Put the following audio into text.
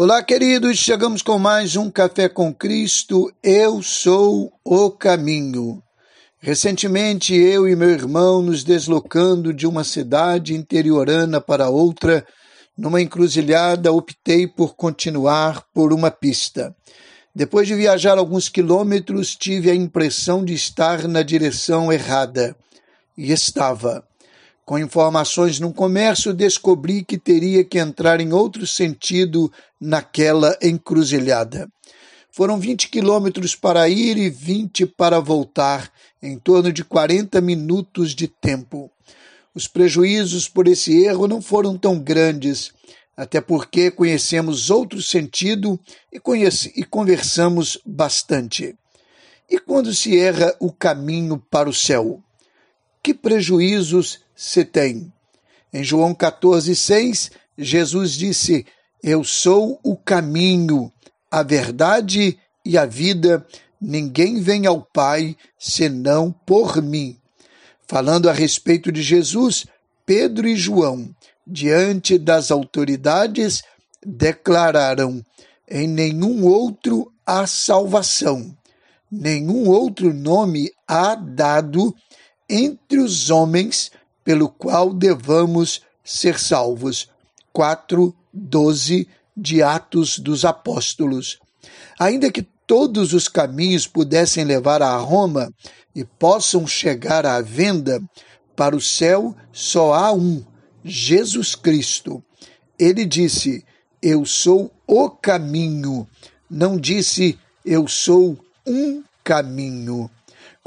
Olá, queridos, chegamos com mais um Café com Cristo. Eu sou o caminho. Recentemente, eu e meu irmão nos deslocando de uma cidade interiorana para outra, numa encruzilhada, optei por continuar por uma pista. Depois de viajar alguns quilômetros, tive a impressão de estar na direção errada. E estava. Com informações no comércio, descobri que teria que entrar em outro sentido naquela encruzilhada. Foram 20 quilômetros para ir e 20 para voltar, em torno de 40 minutos de tempo. Os prejuízos por esse erro não foram tão grandes, até porque conhecemos outro sentido e, conhece, e conversamos bastante. E quando se erra o caminho para o céu? Que prejuízos se tem. Em João 14,6, Jesus disse: Eu sou o caminho, a verdade e a vida. Ninguém vem ao Pai senão por mim. Falando a respeito de Jesus, Pedro e João, diante das autoridades, declararam: Em nenhum outro há salvação, nenhum outro nome há dado entre os homens pelo qual devamos ser salvos. 4, 12 de Atos dos Apóstolos. Ainda que todos os caminhos pudessem levar a Roma e possam chegar à venda, para o céu só há um, Jesus Cristo. Ele disse: Eu sou o caminho. Não disse: Eu sou um caminho.